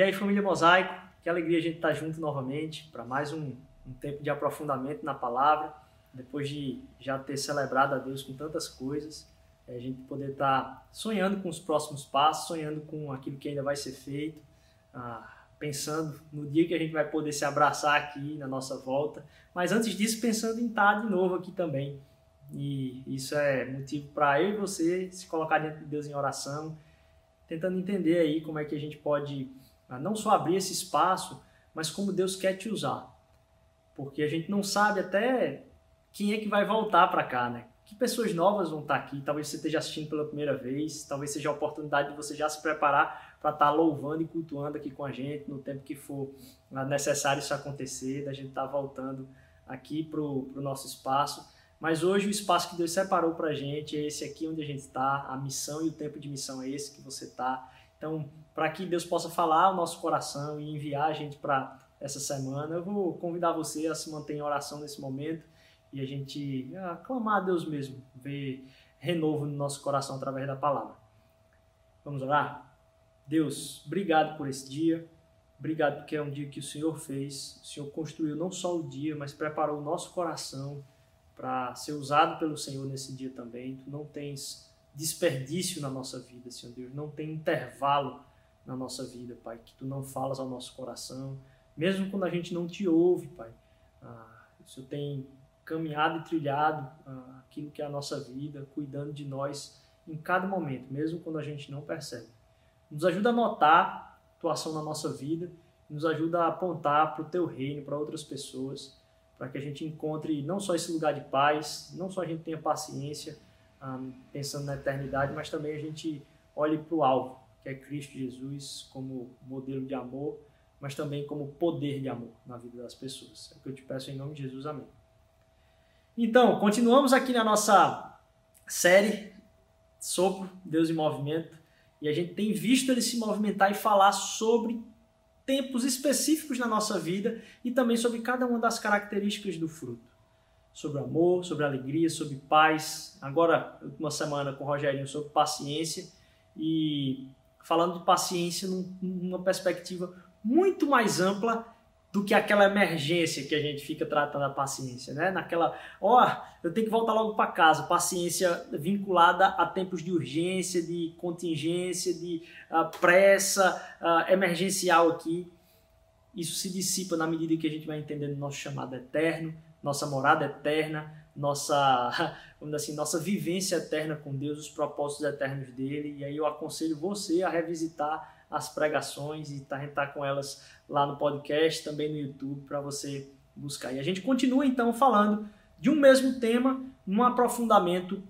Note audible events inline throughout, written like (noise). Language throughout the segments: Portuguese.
E aí, família Mosaico, que alegria a gente estar junto novamente para mais um, um, tempo de aprofundamento na palavra, depois de já ter celebrado a Deus com tantas coisas, é, a gente poder estar sonhando com os próximos passos, sonhando com aquilo que ainda vai ser feito, ah, pensando no dia que a gente vai poder se abraçar aqui na nossa volta, mas antes disso, pensando em estar de novo aqui também. E isso é motivo para eu e você se colocar diante de Deus em oração, tentando entender aí como é que a gente pode não só abrir esse espaço, mas como Deus quer te usar. Porque a gente não sabe até quem é que vai voltar para cá, né? Que pessoas novas vão estar aqui, talvez você esteja assistindo pela primeira vez, talvez seja a oportunidade de você já se preparar para estar louvando e cultuando aqui com a gente no tempo que for necessário isso acontecer, da gente estar voltando aqui para o nosso espaço. Mas hoje o espaço que Deus separou para a gente é esse aqui onde a gente está, a missão e o tempo de missão é esse que você está. Então, para que Deus possa falar ao nosso coração e enviar a gente para essa semana, eu vou convidar você a se manter em oração nesse momento e a gente a clamar a Deus mesmo, ver renovo no nosso coração através da palavra. Vamos orar? Deus, obrigado por esse dia. Obrigado porque é um dia que o Senhor fez. O Senhor construiu não só o dia, mas preparou o nosso coração para ser usado pelo Senhor nesse dia também. Tu não tens desperdício na nossa vida, Senhor Deus. Não tem intervalo na nossa vida, Pai, que tu não falas ao nosso coração, mesmo quando a gente não te ouve, Pai. Ah, o Senhor tem caminhado e trilhado ah, aquilo que é a nossa vida, cuidando de nós em cada momento, mesmo quando a gente não percebe. Nos ajuda a notar a tua ação na nossa vida, nos ajuda a apontar para o teu reino, para outras pessoas, para que a gente encontre não só esse lugar de paz, não só a gente tenha paciência, um, pensando na eternidade, mas também a gente olhe para o alvo, que é Cristo Jesus, como modelo de amor, mas também como poder de amor na vida das pessoas. É o que eu te peço em nome de Jesus, amém. Então, continuamos aqui na nossa série Sopro, Deus em Movimento, e a gente tem visto ele se movimentar e falar sobre tempos específicos na nossa vida e também sobre cada uma das características do fruto sobre amor, sobre alegria, sobre paz. Agora, uma semana com o Rogerinho sobre paciência e falando de paciência numa perspectiva muito mais ampla do que aquela emergência que a gente fica tratando a paciência, né? Naquela, ó, oh, eu tenho que voltar logo para casa, paciência vinculada a tempos de urgência, de contingência, de uh, pressa uh, emergencial aqui. Isso se dissipa na medida que a gente vai entendendo nosso chamado eterno, nossa morada eterna, nossa, (laughs) vamos assim, nossa vivência eterna com Deus, os propósitos eternos dele. E aí eu aconselho você a revisitar as pregações e tá, estar com elas lá no podcast, também no YouTube, para você buscar. E a gente continua então falando de um mesmo tema, num aprofundamento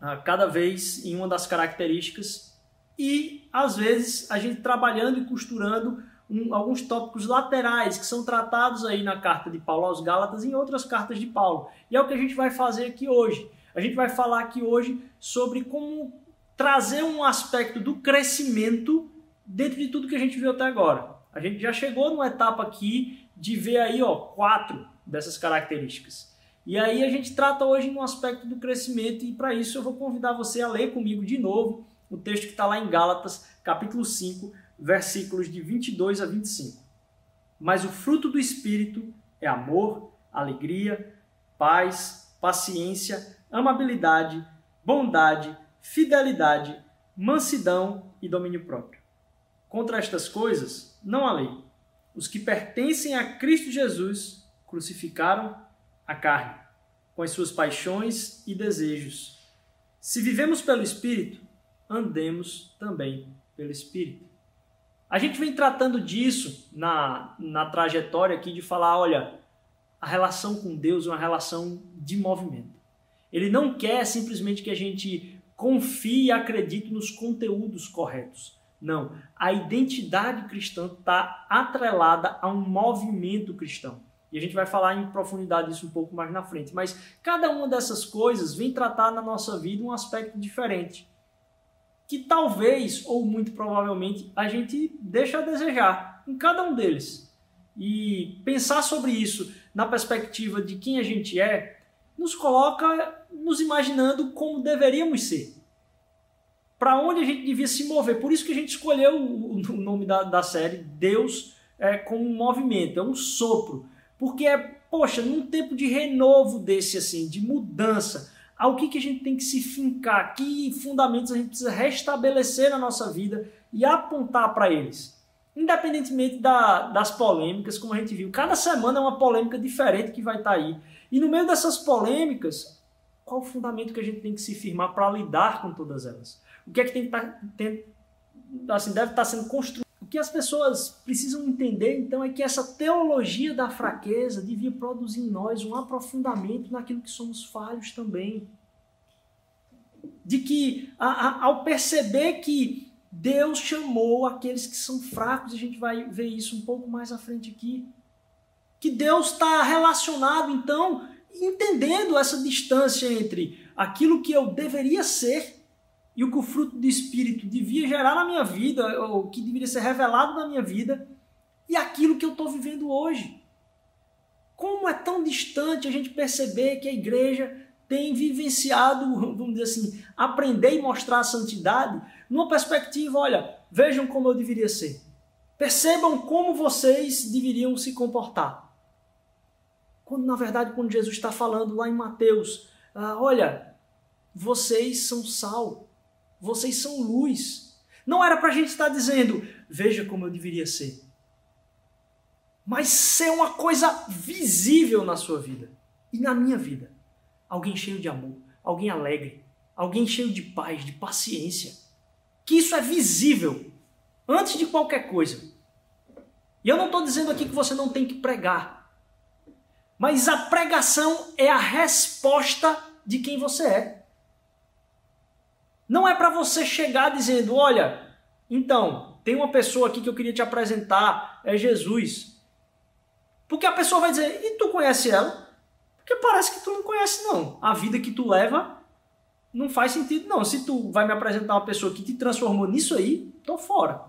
ah, cada vez em uma das características e às vezes a gente trabalhando e costurando um, alguns tópicos laterais que são tratados aí na carta de Paulo aos Gálatas e em outras cartas de Paulo. E é o que a gente vai fazer aqui hoje. A gente vai falar aqui hoje sobre como trazer um aspecto do crescimento dentro de tudo que a gente viu até agora. A gente já chegou numa etapa aqui de ver aí, ó, quatro dessas características. E aí a gente trata hoje no aspecto do crescimento e para isso eu vou convidar você a ler comigo de novo o texto que está lá em Gálatas, capítulo 5, versículos de 22 a 25. Mas o fruto do Espírito é amor, alegria, paz, paciência, amabilidade, bondade, fidelidade, mansidão e domínio próprio. Contra estas coisas não há lei. Os que pertencem a Cristo Jesus crucificaram a carne, com as suas paixões e desejos. Se vivemos pelo Espírito, andemos também pelo Espírito. A gente vem tratando disso na, na trajetória aqui de falar, olha, a relação com Deus é uma relação de movimento. Ele não quer simplesmente que a gente confie e acredite nos conteúdos corretos. Não, a identidade cristã está atrelada a um movimento cristão. E a gente vai falar em profundidade disso um pouco mais na frente. Mas cada uma dessas coisas vem tratar na nossa vida um aspecto diferente que talvez, ou muito provavelmente, a gente deixa a desejar em cada um deles. E pensar sobre isso na perspectiva de quem a gente é, nos coloca nos imaginando como deveríamos ser. para onde a gente devia se mover. Por isso que a gente escolheu o, nome da, da série Deus é, como um movimento, é um sopro. Porque é, poxa, num tempo de renovo desse assim, de mudança, ao que, que a gente tem que se fincar, que fundamentos a gente precisa restabelecer na nossa vida e apontar para eles. Independentemente da, das polêmicas, como a gente viu, cada semana é uma polêmica diferente que vai estar tá aí. E no meio dessas polêmicas, qual o fundamento que a gente tem que se firmar para lidar com todas elas? O que é que tem que estar, tá, assim, deve estar tá sendo construído? Que as pessoas precisam entender, então, é que essa teologia da fraqueza devia produzir em nós um aprofundamento naquilo que somos falhos também. De que, a, a, ao perceber que Deus chamou aqueles que são fracos, a gente vai ver isso um pouco mais à frente aqui. Que Deus está relacionado, então, entendendo essa distância entre aquilo que eu deveria ser e o que o fruto do Espírito devia gerar na minha vida, ou que deveria ser revelado na minha vida, e aquilo que eu estou vivendo hoje. Como é tão distante a gente perceber que a igreja tem vivenciado, vamos dizer assim, aprender e mostrar a santidade numa perspectiva, olha, vejam como eu deveria ser. Percebam como vocês deveriam se comportar. Quando, na verdade, quando Jesus está falando lá em Mateus, ah, olha, vocês são sal, vocês são luz. Não era para a gente estar dizendo, veja como eu deveria ser. Mas ser uma coisa visível na sua vida e na minha vida. Alguém cheio de amor, alguém alegre, alguém cheio de paz, de paciência. Que isso é visível antes de qualquer coisa. E eu não estou dizendo aqui que você não tem que pregar. Mas a pregação é a resposta de quem você é. Não é para você chegar dizendo, olha, então, tem uma pessoa aqui que eu queria te apresentar, é Jesus. Porque a pessoa vai dizer, e tu conhece ela? Porque parece que tu não conhece não. A vida que tu leva não faz sentido não. Se tu vai me apresentar uma pessoa que te transformou nisso aí, tô fora.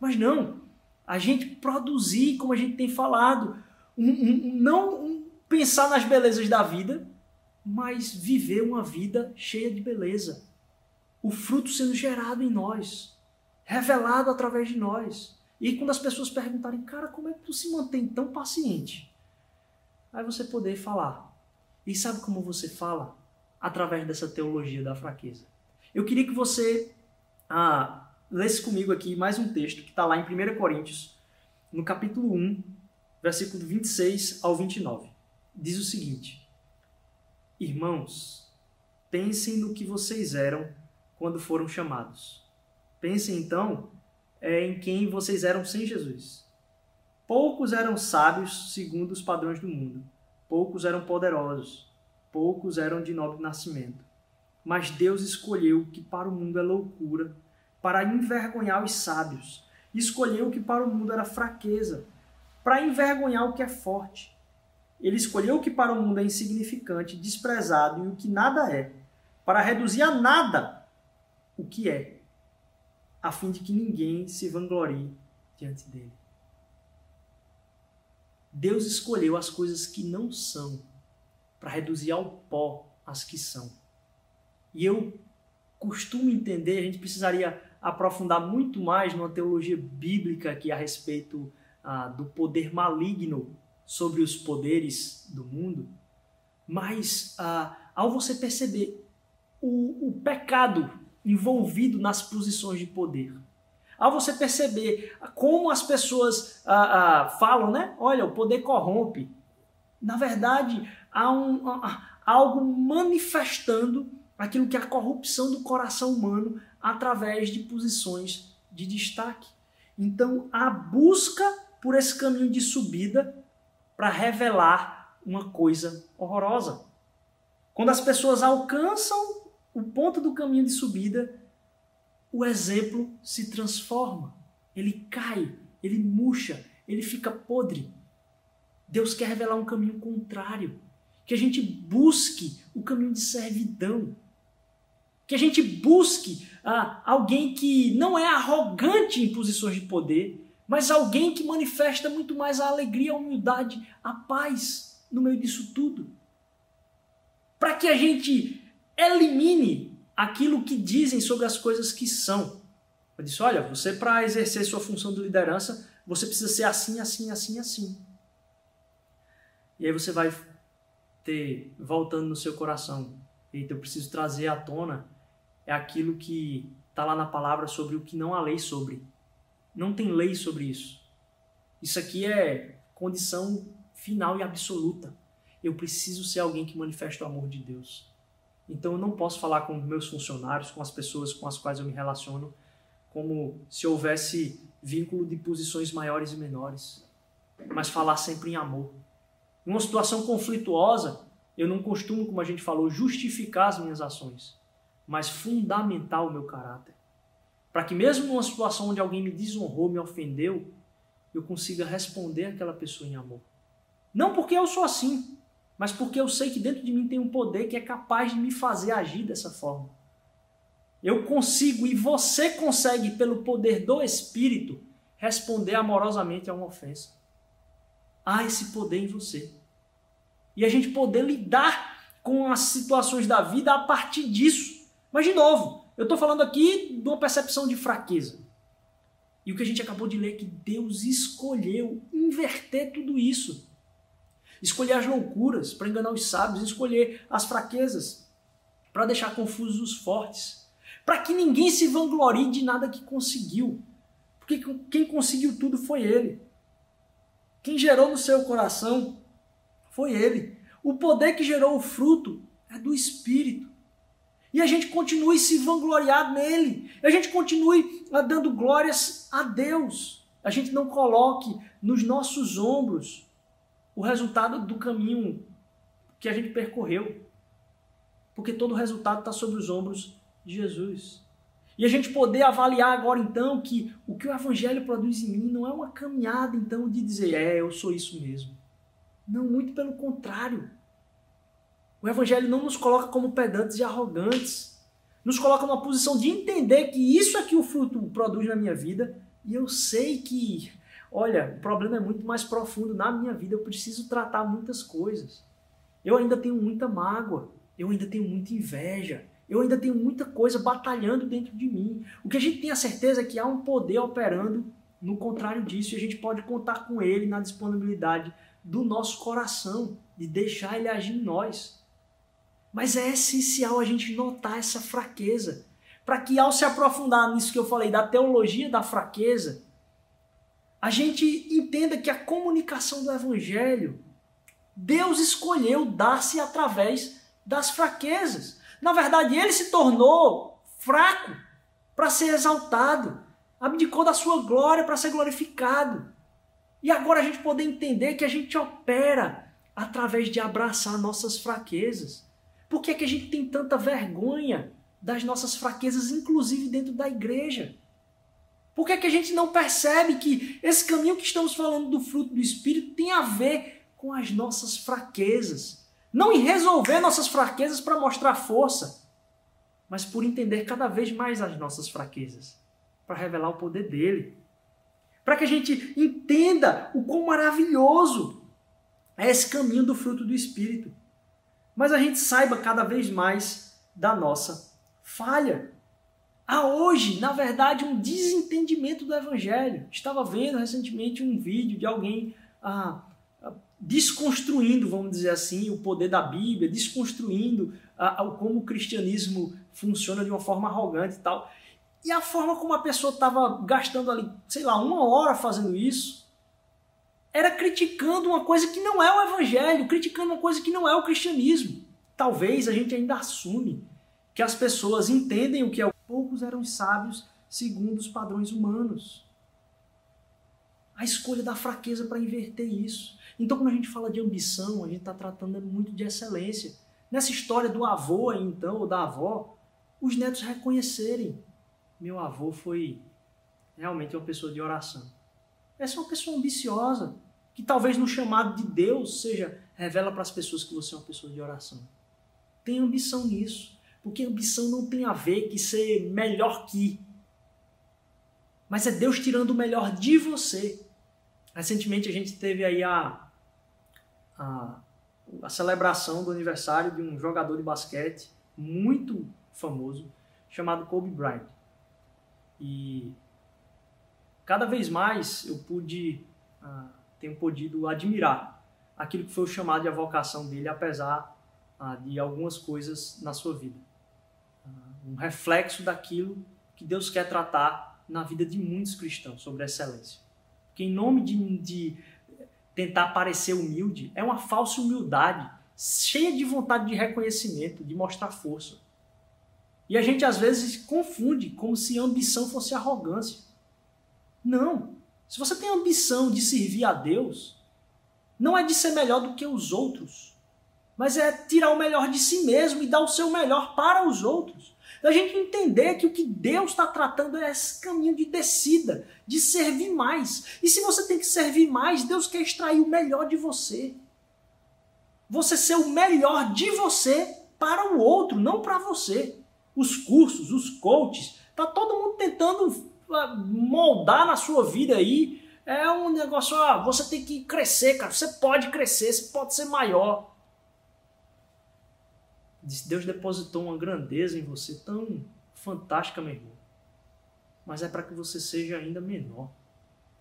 Mas não. A gente produzir, como a gente tem falado, um, um, não um, pensar nas belezas da vida, mas viver uma vida cheia de beleza o fruto sendo gerado em nós, revelado através de nós. E quando as pessoas perguntarem, cara, como é que tu se mantém tão paciente? Aí você poder falar. E sabe como você fala? Através dessa teologia da fraqueza. Eu queria que você ah, lesse comigo aqui mais um texto que está lá em 1 Coríntios, no capítulo 1, versículo 26 ao 29. Diz o seguinte: Irmãos, pensem no que vocês eram quando foram chamados. Pensem então é, em quem vocês eram sem Jesus. Poucos eram sábios segundo os padrões do mundo, poucos eram poderosos, poucos eram de nobre nascimento. Mas Deus escolheu o que para o mundo é loucura, para envergonhar os sábios. Escolheu o que para o mundo era fraqueza, para envergonhar o que é forte. Ele escolheu o que para o mundo é insignificante, desprezado e o que nada é, para reduzir a nada o que é, a fim de que ninguém se vanglorie diante dele. Deus escolheu as coisas que não são para reduzir ao pó as que são. E eu costumo entender, a gente precisaria aprofundar muito mais numa teologia bíblica aqui a respeito ah, do poder maligno sobre os poderes do mundo, mas ah, ao você perceber o, o pecado envolvido nas posições de poder. Ao você perceber como as pessoas ah, ah, falam, né? Olha, o poder corrompe. Na verdade, há, um, algo manifestando aquilo que é a corrupção do coração humano através de posições de destaque. Então, a busca por esse caminho de subida para revelar uma coisa horrorosa. Quando as pessoas alcançam ponto do caminho de subida, o exemplo se transforma. Ele cai, ele murcha, ele fica podre. Deus quer revelar um caminho contrário. Que a gente busque o caminho de servidão. Que a gente busque ah, alguém que não é arrogante em posições de poder, mas alguém que manifesta muito mais a alegria, a humildade, a paz no meio disso tudo. Para que a gente elimine aquilo que dizem sobre as coisas que são. Eu disse: olha, você para exercer sua função de liderança, você precisa ser assim, assim, assim, assim. E aí você vai ter voltando no seu coração. Eita, eu preciso trazer à tona é aquilo que está lá na palavra sobre o que não há lei sobre. Não tem lei sobre isso. Isso aqui é condição final e absoluta. Eu preciso ser alguém que manifesta o amor de Deus. Então eu não posso falar com meus funcionários, com as pessoas com as quais eu me relaciono, como se houvesse vínculo de posições maiores e menores, mas falar sempre em amor. Em uma situação conflituosa, eu não costumo, como a gente falou, justificar as minhas ações, mas fundamentar o meu caráter. Para que mesmo numa situação onde alguém me desonrou, me ofendeu, eu consiga responder àquela pessoa em amor. Não porque eu sou assim, mas porque eu sei que dentro de mim tem um poder que é capaz de me fazer agir dessa forma. Eu consigo e você consegue, pelo poder do Espírito, responder amorosamente a uma ofensa. Há esse poder em você. E a gente poder lidar com as situações da vida a partir disso. Mas, de novo, eu estou falando aqui de uma percepção de fraqueza. E o que a gente acabou de ler é que Deus escolheu inverter tudo isso escolher as loucuras para enganar os sábios, escolher as fraquezas para deixar confusos os fortes, para que ninguém se vanglorie de nada que conseguiu, porque quem conseguiu tudo foi Ele. Quem gerou no seu coração foi Ele. O poder que gerou o fruto é do Espírito. E a gente continue se vangloriar nele. A gente continue dando glórias a Deus. A gente não coloque nos nossos ombros o resultado do caminho que a gente percorreu. Porque todo o resultado está sobre os ombros de Jesus. E a gente poder avaliar agora então que o que o Evangelho produz em mim não é uma caminhada então de dizer, é, eu sou isso mesmo. Não, muito pelo contrário. O Evangelho não nos coloca como pedantes e arrogantes. Nos coloca numa posição de entender que isso é que o fruto produz na minha vida. E eu sei que olha, o problema é muito mais profundo na minha vida, eu preciso tratar muitas coisas. Eu ainda tenho muita mágoa, eu ainda tenho muita inveja, eu ainda tenho muita coisa batalhando dentro de mim. O que a gente tem a certeza é que há um poder operando no contrário disso e a gente pode contar com ele na disponibilidade do nosso coração, de deixar ele agir em nós. Mas é essencial a gente notar essa fraqueza, para que ao se aprofundar nisso que eu falei da teologia da fraqueza, a gente entenda que a comunicação do Evangelho, Deus escolheu dar-se através das fraquezas. Na verdade, ele se tornou fraco para ser exaltado, abdicou da sua glória para ser glorificado. E agora a gente poder entender que a gente opera através de abraçar nossas fraquezas. Por que, é que a gente tem tanta vergonha das nossas fraquezas, inclusive dentro da igreja? Por que, é que a gente não percebe que esse caminho que estamos falando do fruto do Espírito tem a ver com as nossas fraquezas? Não em resolver nossas fraquezas para mostrar força, mas por entender cada vez mais as nossas fraquezas, para revelar o poder dele. Para que a gente entenda o quão maravilhoso é esse caminho do fruto do Espírito. Mas a gente saiba cada vez mais da nossa falha há hoje, na verdade, um desentendimento do Evangelho. Estava vendo recentemente um vídeo de alguém ah, ah, desconstruindo, vamos dizer assim, o poder da Bíblia, desconstruindo ah, como o cristianismo funciona de uma forma arrogante e tal. E a forma como a pessoa estava gastando ali, sei lá, uma hora fazendo isso, era criticando uma coisa que não é o Evangelho, criticando uma coisa que não é o cristianismo. Talvez a gente ainda assume que as pessoas entendem o que é o poucos eram sábios segundo os padrões humanos. A escolha da fraqueza para inverter isso. Então, quando a gente fala de ambição, a gente está tratando muito de excelência. Nessa história do avô, então, ou da avó, os netos reconhecerem: meu avô foi realmente uma pessoa de oração. Essa é uma pessoa ambiciosa, que talvez no chamado de Deus seja revela para as pessoas que você é uma pessoa de oração. Tem ambição nisso. Porque ambição não tem a ver com ser melhor que. Mas é Deus tirando o melhor de você. Recentemente a gente teve aí a, a, a celebração do aniversário de um jogador de basquete muito famoso chamado Kobe Bryant. E cada vez mais eu pude, ah, tenho podido admirar aquilo que foi chamado de a vocação dele, apesar ah, de algumas coisas na sua vida. Um reflexo daquilo que Deus quer tratar na vida de muitos cristãos sobre excelência. Que em nome de, de tentar parecer humilde, é uma falsa humildade, cheia de vontade de reconhecimento, de mostrar força. E a gente às vezes confunde como se ambição fosse arrogância. Não. Se você tem ambição de servir a Deus, não é de ser melhor do que os outros, mas é tirar o melhor de si mesmo e dar o seu melhor para os outros. Da gente entender que o que Deus está tratando é esse caminho de descida, de servir mais. E se você tem que servir mais, Deus quer extrair o melhor de você. Você ser o melhor de você para o outro, não para você os cursos, os coaches, tá todo mundo tentando ah, moldar na sua vida aí. É um negócio, ah, você tem que crescer, cara. Você pode crescer, você pode ser maior. Deus depositou uma grandeza em você tão fantástica, meu irmão. Mas é para que você seja ainda menor.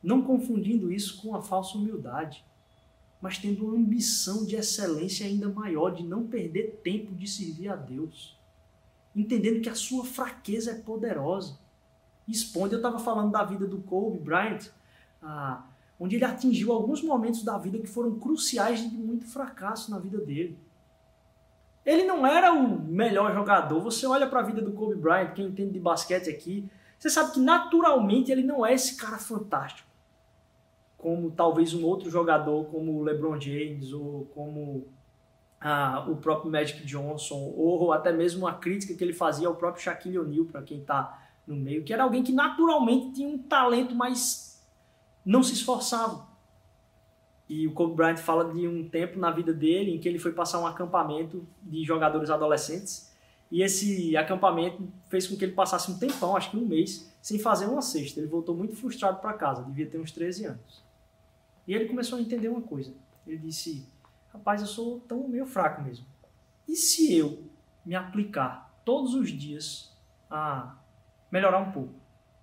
Não confundindo isso com a falsa humildade, mas tendo uma ambição de excelência ainda maior, de não perder tempo de servir a Deus entendendo que a sua fraqueza é poderosa. Exponde, eu estava falando da vida do Kobe Bryant, ah, onde ele atingiu alguns momentos da vida que foram cruciais de muito fracasso na vida dele. Ele não era o melhor jogador. Você olha para a vida do Kobe Bryant, quem entende de basquete aqui, você sabe que naturalmente ele não é esse cara fantástico. Como talvez um outro jogador, como o LeBron James ou como ah, o próprio Magic Johnson, ou até mesmo a crítica que ele fazia ao próprio Shaquille O'Neal, para quem está no meio, que era alguém que naturalmente tinha um talento, mas não se esforçava. E o Kobe Bryant fala de um tempo na vida dele em que ele foi passar um acampamento de jogadores adolescentes, e esse acampamento fez com que ele passasse um tempão, acho que um mês, sem fazer uma cesta. Ele voltou muito frustrado para casa, devia ter uns 13 anos. E ele começou a entender uma coisa. Ele disse: rapaz, eu sou tão meio fraco mesmo. E se eu me aplicar todos os dias a melhorar um pouco?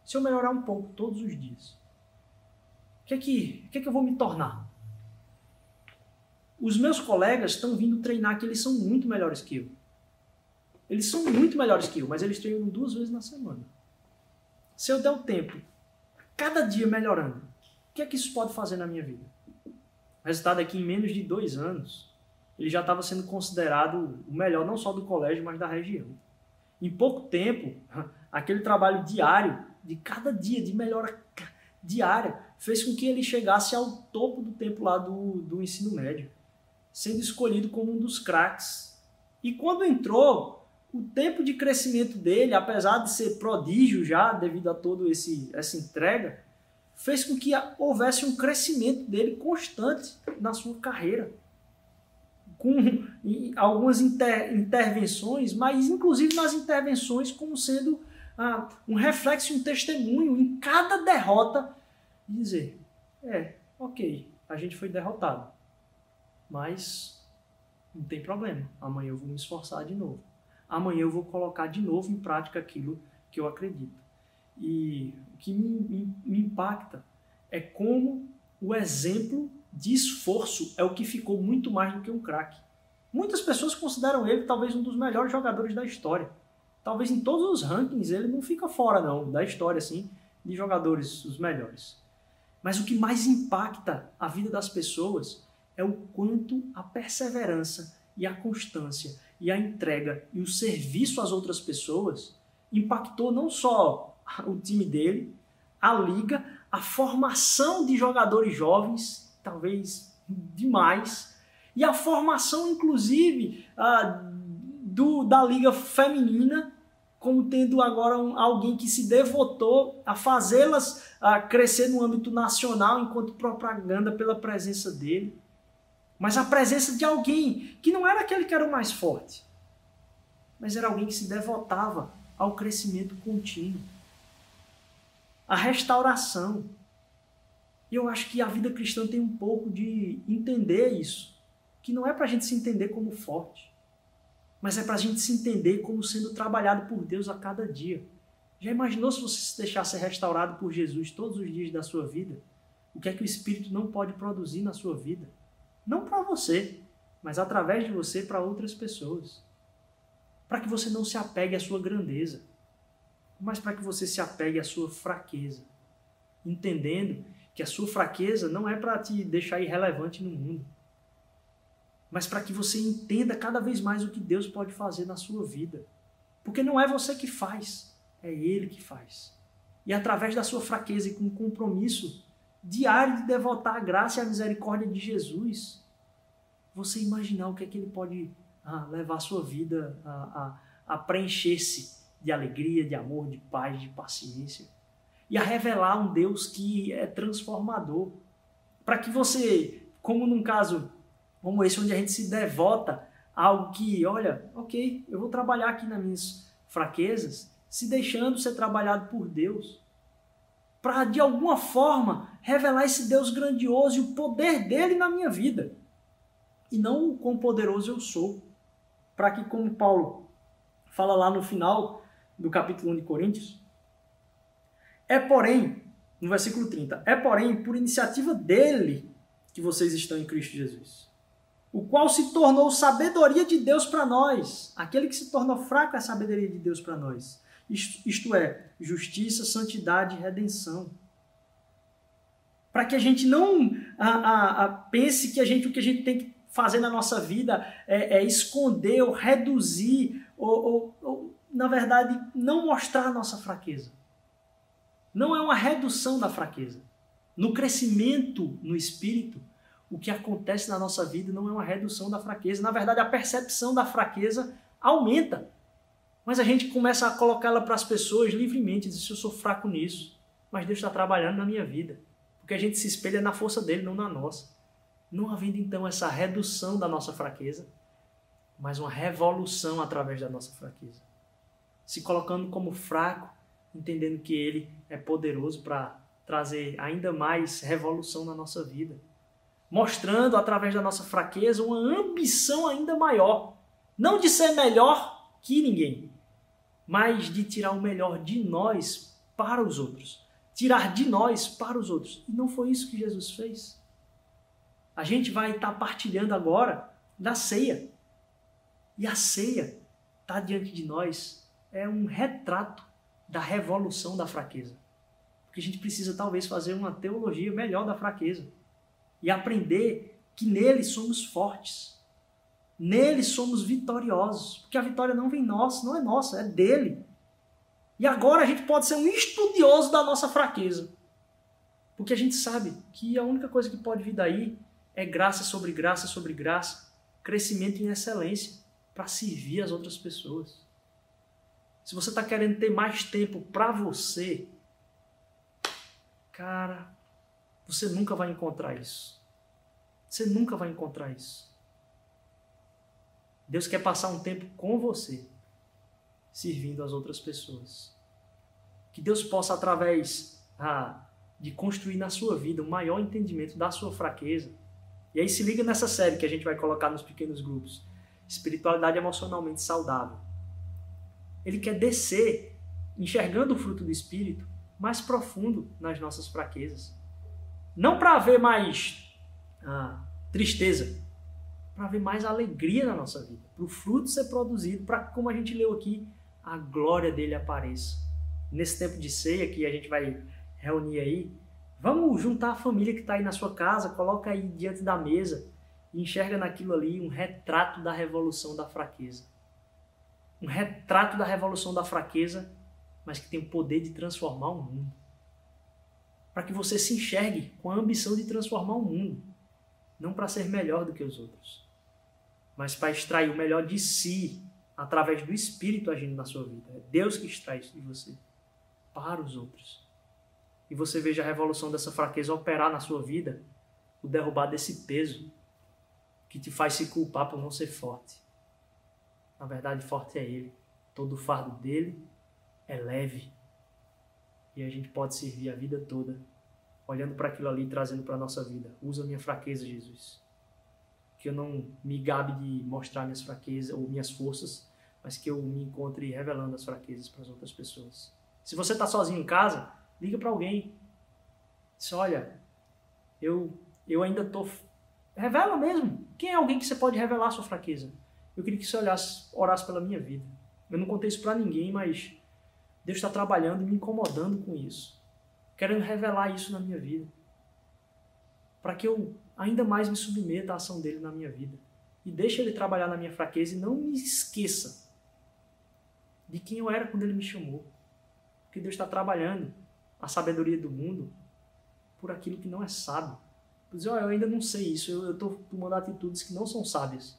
Se eu melhorar um pouco todos os dias, o que é que, que, é que eu vou me tornar? Os meus colegas estão vindo treinar que eles são muito melhores que eu. Eles são muito melhores que eu, mas eles treinam duas vezes na semana. Se eu der o tempo, cada dia melhorando, o que é que isso pode fazer na minha vida? O resultado é que em menos de dois anos, ele já estava sendo considerado o melhor não só do colégio, mas da região. Em pouco tempo, (laughs) aquele trabalho diário, de cada dia, de melhora diária, fez com que ele chegasse ao topo do tempo lá do, do ensino médio, sendo escolhido como um dos craques. E quando entrou, o tempo de crescimento dele, apesar de ser prodígio já, devido a toda essa entrega, fez com que houvesse um crescimento dele constante na sua carreira. Com algumas inter, intervenções, mas inclusive nas intervenções como sendo ah, um reflexo, um testemunho em cada derrota, dizer: é, ok, a gente foi derrotado, mas não tem problema, amanhã eu vou me esforçar de novo. Amanhã eu vou colocar de novo em prática aquilo que eu acredito. E o que me, me, me impacta é como o exemplo de esforço é o que ficou muito mais do que um craque. Muitas pessoas consideram ele talvez um dos melhores jogadores da história. Talvez em todos os rankings ele não fica fora não da história assim de jogadores os melhores. Mas o que mais impacta a vida das pessoas é o quanto a perseverança e a constância e a entrega e o serviço às outras pessoas impactou não só (laughs) o time dele, a liga, a formação de jogadores jovens, talvez demais, e a formação, inclusive, uh, do, da liga feminina, como tendo agora um, alguém que se devotou a fazê-las uh, crescer no âmbito nacional enquanto propaganda pela presença dele. Mas a presença de alguém que não era aquele que era o mais forte, mas era alguém que se devotava ao crescimento contínuo a restauração. E eu acho que a vida cristã tem um pouco de entender isso, que não é para a gente se entender como forte, mas é para a gente se entender como sendo trabalhado por Deus a cada dia. Já imaginou se você se deixar ser restaurado por Jesus todos os dias da sua vida? O que é que o Espírito não pode produzir na sua vida? Não para você, mas através de você para outras pessoas. Para que você não se apegue à sua grandeza, mas para que você se apegue à sua fraqueza, entendendo que a sua fraqueza não é para te deixar irrelevante no mundo, mas para que você entenda cada vez mais o que Deus pode fazer na sua vida. Porque não é você que faz, é Ele que faz. E através da sua fraqueza e com compromisso diário de devotar a graça e a misericórdia de Jesus, você imaginar o que é que Ele pode ah, levar a sua vida a, a, a preencher-se de alegria, de amor, de paz, de paciência. E a revelar um Deus que é transformador. Para que você, como num caso como esse, onde a gente se devota a algo que, olha, ok, eu vou trabalhar aqui nas minhas fraquezas, se deixando ser trabalhado por Deus. Para, de alguma forma, revelar esse Deus grandioso e o poder dele na minha vida. E não o quão poderoso eu sou. Para que, como Paulo fala lá no final do capítulo 1 de Coríntios, é porém, no versículo 30, é porém por iniciativa dele que vocês estão em Cristo Jesus o qual se tornou sabedoria de Deus para nós. Aquele que se tornou fraco é a sabedoria de Deus para nós. Isto, isto, é, justiça, santidade e redenção. Para que a gente não a, a, a, pense que a gente, o que a gente tem que fazer na nossa vida é, é esconder ou reduzir, ou, ou, ou, na verdade, não mostrar a nossa fraqueza. Não é uma redução da fraqueza. No crescimento no espírito, o que acontece na nossa vida não é uma redução da fraqueza. Na verdade, a percepção da fraqueza aumenta. Mas a gente começa a colocá-la para as pessoas livremente, diz: eu sou fraco nisso, mas Deus está trabalhando na minha vida. Porque a gente se espelha na força dele, não na nossa. Não havendo então essa redução da nossa fraqueza, mas uma revolução através da nossa fraqueza. Se colocando como fraco, entendendo que ele é poderoso para trazer ainda mais revolução na nossa vida mostrando através da nossa fraqueza uma ambição ainda maior. Não de ser melhor que ninguém, mas de tirar o melhor de nós para os outros. Tirar de nós para os outros. E não foi isso que Jesus fez. A gente vai estar partilhando agora da ceia. E a ceia está diante de nós. É um retrato da revolução da fraqueza. Porque a gente precisa talvez fazer uma teologia melhor da fraqueza e aprender que nele somos fortes. Nele somos vitoriosos, porque a vitória não vem nossa, não é nossa, é dele. E agora a gente pode ser um estudioso da nossa fraqueza. Porque a gente sabe que a única coisa que pode vir daí é graça sobre graça sobre graça, crescimento em excelência para servir as outras pessoas. Se você está querendo ter mais tempo para você, cara, você nunca vai encontrar isso. Você nunca vai encontrar isso. Deus quer passar um tempo com você, servindo as outras pessoas. Que Deus possa, através ah, de construir na sua vida um maior entendimento da sua fraqueza. E aí se liga nessa série que a gente vai colocar nos pequenos grupos. Espiritualidade emocionalmente saudável. Ele quer descer, enxergando o fruto do Espírito, mais profundo nas nossas fraquezas. Não para ver mais ah, tristeza, para ver mais alegria na nossa vida, para o fruto ser produzido, para como a gente leu aqui, a glória dele apareça. Nesse tempo de ceia que a gente vai reunir aí, vamos juntar a família que está aí na sua casa, coloca aí diante da mesa e enxerga naquilo ali um retrato da revolução da fraqueza. Um retrato da revolução da fraqueza, mas que tem o poder de transformar o mundo para que você se enxergue com a ambição de transformar o mundo, não para ser melhor do que os outros, mas para extrair o melhor de si através do Espírito agindo na sua vida. É Deus que extrai isso de você para os outros. E você veja a revolução dessa fraqueza operar na sua vida, o derrubar desse peso que te faz se culpar por não ser forte. Na verdade, forte é Ele. Todo o fardo dele é leve e a gente pode servir a vida toda olhando para aquilo ali e trazendo para a nossa vida. Usa minha fraqueza, Jesus. Que eu não me gabe de mostrar minhas fraquezas ou minhas forças, mas que eu me encontre revelando as fraquezas para as outras pessoas. Se você está sozinho em casa, liga para alguém. Diz, olha, eu, eu ainda estou... Revela mesmo. Quem é alguém que você pode revelar a sua fraqueza? Eu queria que você olhasse, orasse pela minha vida. Eu não contei isso para ninguém, mas Deus está trabalhando e me incomodando com isso. Querendo revelar isso na minha vida. Para que eu ainda mais me submeta à ação dele na minha vida. E deixe ele trabalhar na minha fraqueza e não me esqueça de quem eu era quando ele me chamou. Porque Deus está trabalhando a sabedoria do mundo por aquilo que não é sábio. Por dizer, oh, eu ainda não sei isso, eu estou tomando atitudes que não são sábias.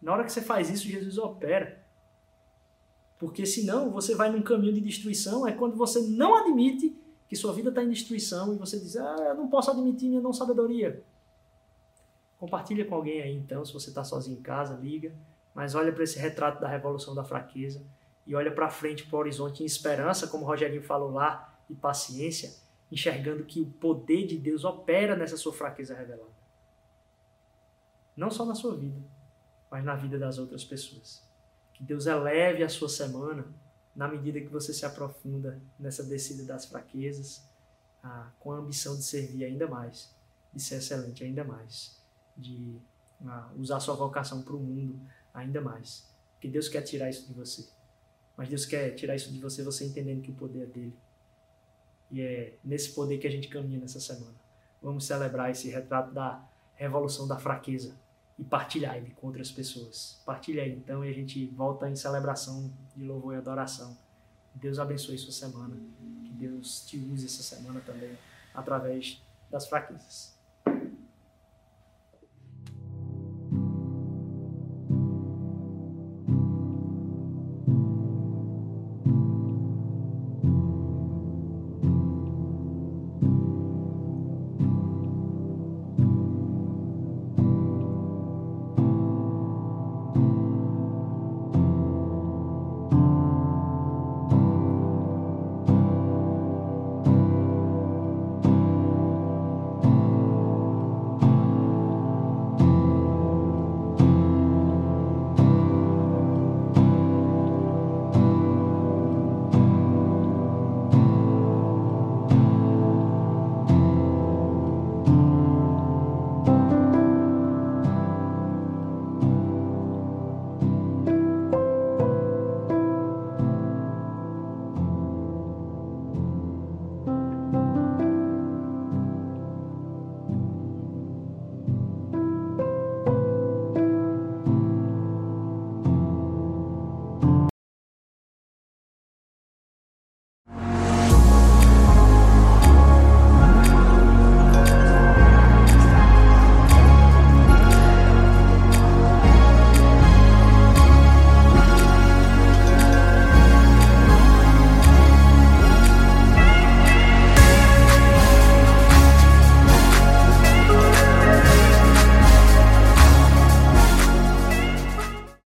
Na hora que você faz isso, Jesus opera. Porque senão você vai num caminho de destruição, é quando você não admite que sua vida está em destruição e você diz, ah, eu não posso admitir minha não sabedoria. Compartilha com alguém aí então, se você está sozinho em casa, liga, mas olha para esse retrato da revolução da fraqueza e olha para frente, para o horizonte em esperança, como o Rogerinho falou lá, e paciência, enxergando que o poder de Deus opera nessa sua fraqueza revelada. Não só na sua vida, mas na vida das outras pessoas. Que Deus eleve a sua semana na medida que você se aprofunda nessa descida das fraquezas, ah, com a ambição de servir ainda mais, de ser excelente ainda mais de uh, usar sua vocação para o mundo ainda mais. Porque Deus quer tirar isso de você. Mas Deus quer tirar isso de você, você entendendo que o poder é dele. E é nesse poder que a gente caminha nessa semana. Vamos celebrar esse retrato da revolução da fraqueza e partilhar ele com outras pessoas. Partilha aí então e a gente volta em celebração de louvor e adoração. Deus abençoe sua semana. Que Deus te use essa semana também através das fraquezas.